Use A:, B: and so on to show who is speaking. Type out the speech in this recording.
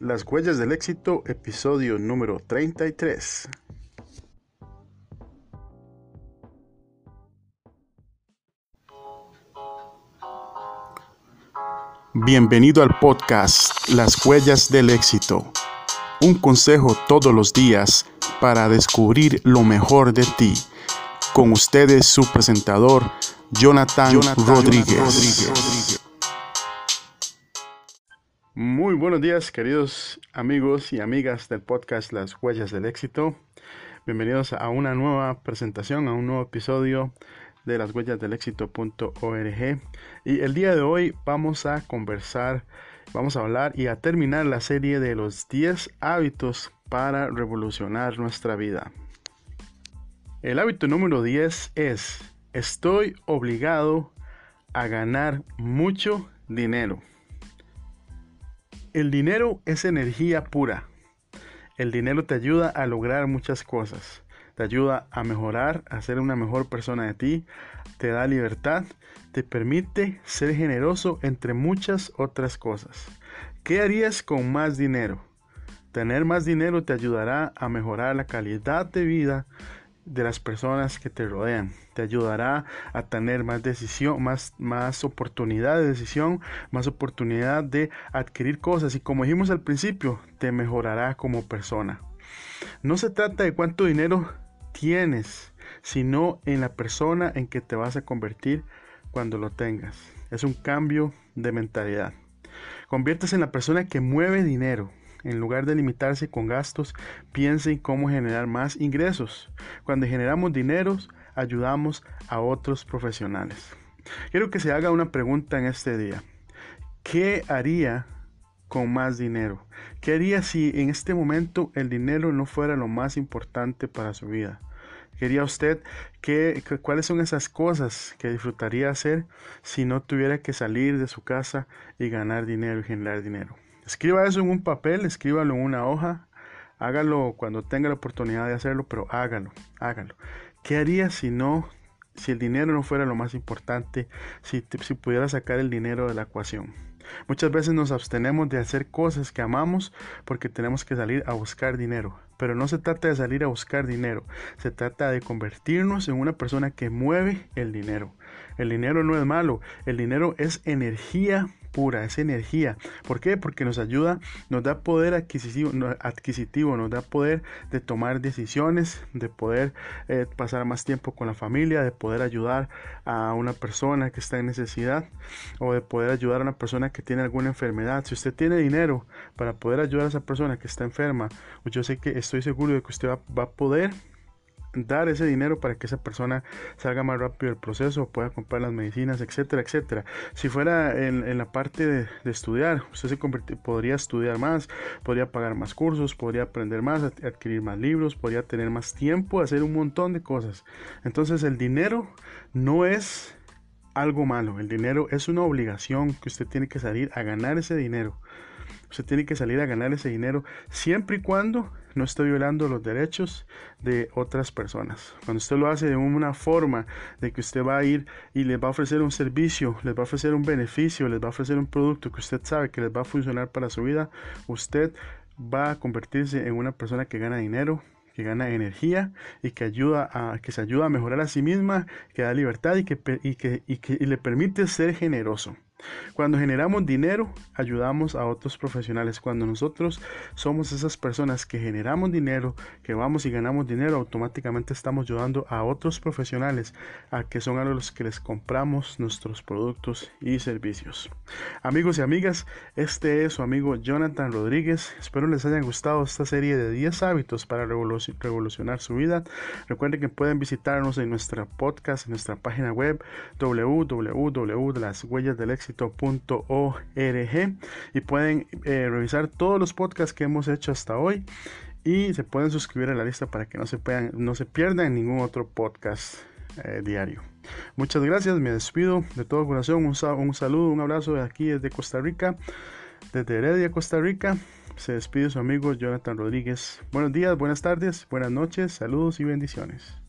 A: Las huellas del éxito, episodio número 33. Bienvenido al podcast Las huellas del éxito. Un consejo todos los días para descubrir lo mejor de ti. Con ustedes su presentador, Jonathan, Rodríguez. Muy buenos días, queridos amigos y amigas del podcast Las Huellas del Éxito. Bienvenidos a una nueva presentación, a un nuevo episodio de las huellas del éxito.org. Y el día de hoy vamos a conversar, vamos a hablar y a terminar la serie de los 10 hábitos para revolucionar nuestra vida. El hábito número 10 es, estoy obligado a ganar mucho dinero. El dinero es energía pura. El dinero te ayuda a lograr muchas cosas. Te ayuda a mejorar, a ser una mejor persona de ti. Te da libertad. Te permite ser generoso entre muchas otras cosas. ¿Qué harías con más dinero? Tener más dinero te ayudará a mejorar la calidad de vida de las personas que te rodean. Te ayudará a tener más decisión, más, más oportunidad de decisión, más oportunidad de adquirir cosas y como dijimos al principio, te mejorará como persona. No se trata de cuánto dinero tienes, sino en la persona en que te vas a convertir cuando lo tengas. Es un cambio de mentalidad. Conviertes en la persona que mueve dinero, en lugar de limitarse con gastos, piense en cómo generar más ingresos. Cuando generamos dinero, ayudamos a otros profesionales. Quiero que se haga una pregunta en este día. ¿Qué haría con más dinero? ¿Qué haría si en este momento el dinero no fuera lo más importante para su vida? ¿Quería usted que, cuáles son esas cosas que disfrutaría hacer si no tuviera que salir de su casa y ganar dinero y generar dinero? Escriba eso en un papel, escríbalo en una hoja, hágalo cuando tenga la oportunidad de hacerlo, pero hágalo, hágalo. ¿Qué haría si no, si el dinero no fuera lo más importante, si, si pudiera sacar el dinero de la ecuación? Muchas veces nos abstenemos de hacer cosas que amamos porque tenemos que salir a buscar dinero. Pero no se trata de salir a buscar dinero, se trata de convertirnos en una persona que mueve el dinero. El dinero no es malo, el dinero es energía pura, es energía. ¿Por qué? Porque nos ayuda, nos da poder adquisitivo, adquisitivo nos da poder de tomar decisiones, de poder eh, pasar más tiempo con la familia, de poder ayudar a una persona que está en necesidad o de poder ayudar a una persona que tiene alguna enfermedad. Si usted tiene dinero para poder ayudar a esa persona que está enferma, pues yo sé que estoy seguro de que usted va a poder dar ese dinero para que esa persona salga más rápido del proceso, pueda comprar las medicinas, etcétera, etcétera. Si fuera en, la parte de, estudiar, usted se podría estudiar más, podría pagar más cursos, podría aprender más, adquirir más libros, podría tener más tiempo, hacer un montón de cosas. Entonces el dinero no es algo malo, el dinero es una obligación que usted tiene que salir a ganar ese dinero. Usted tiene que salir a ganar ese dinero siempre y cuando no esté violando los derechos de otras personas. Cuando usted lo hace de una forma de que usted va a ir y les va a ofrecer un servicio, les va a ofrecer un beneficio, les va a ofrecer un producto que usted sabe que les va a funcionar para su vida, usted va a convertirse en una persona que gana dinero, que gana energía y que ayuda a que se ayuda a mejorar a sí misma, que da libertad y que, y que, y que le permite ser generoso. Cuando generamos dinero, ayudamos a otros profesionales. Cuando nosotros somos esas personas que generamos dinero, que vamos y ganamos dinero, automáticamente estamos ayudando a otros profesionales, a que son a los que les compramos nuestros productos y servicios. Amigos y amigas, este es su amigo Jonathan Rodríguez. Espero les haya gustado esta serie de 10 hábitos para revolucionar su vida. Recuerden que pueden visitarnos en nuestra podcast, en nuestra página web www.lashuellasdelexito y pueden eh, revisar todos los podcasts que hemos hecho hasta hoy y se pueden suscribir a la lista para que no se, puedan, no se pierdan ningún otro podcast eh, diario. Muchas gracias, me despido de todo corazón, un, un saludo, un abrazo de aquí desde Costa Rica, desde Heredia, Costa Rica. Se despide su amigo Jonathan Rodríguez. Buenos días, buenas tardes, buenas noches, saludos y bendiciones.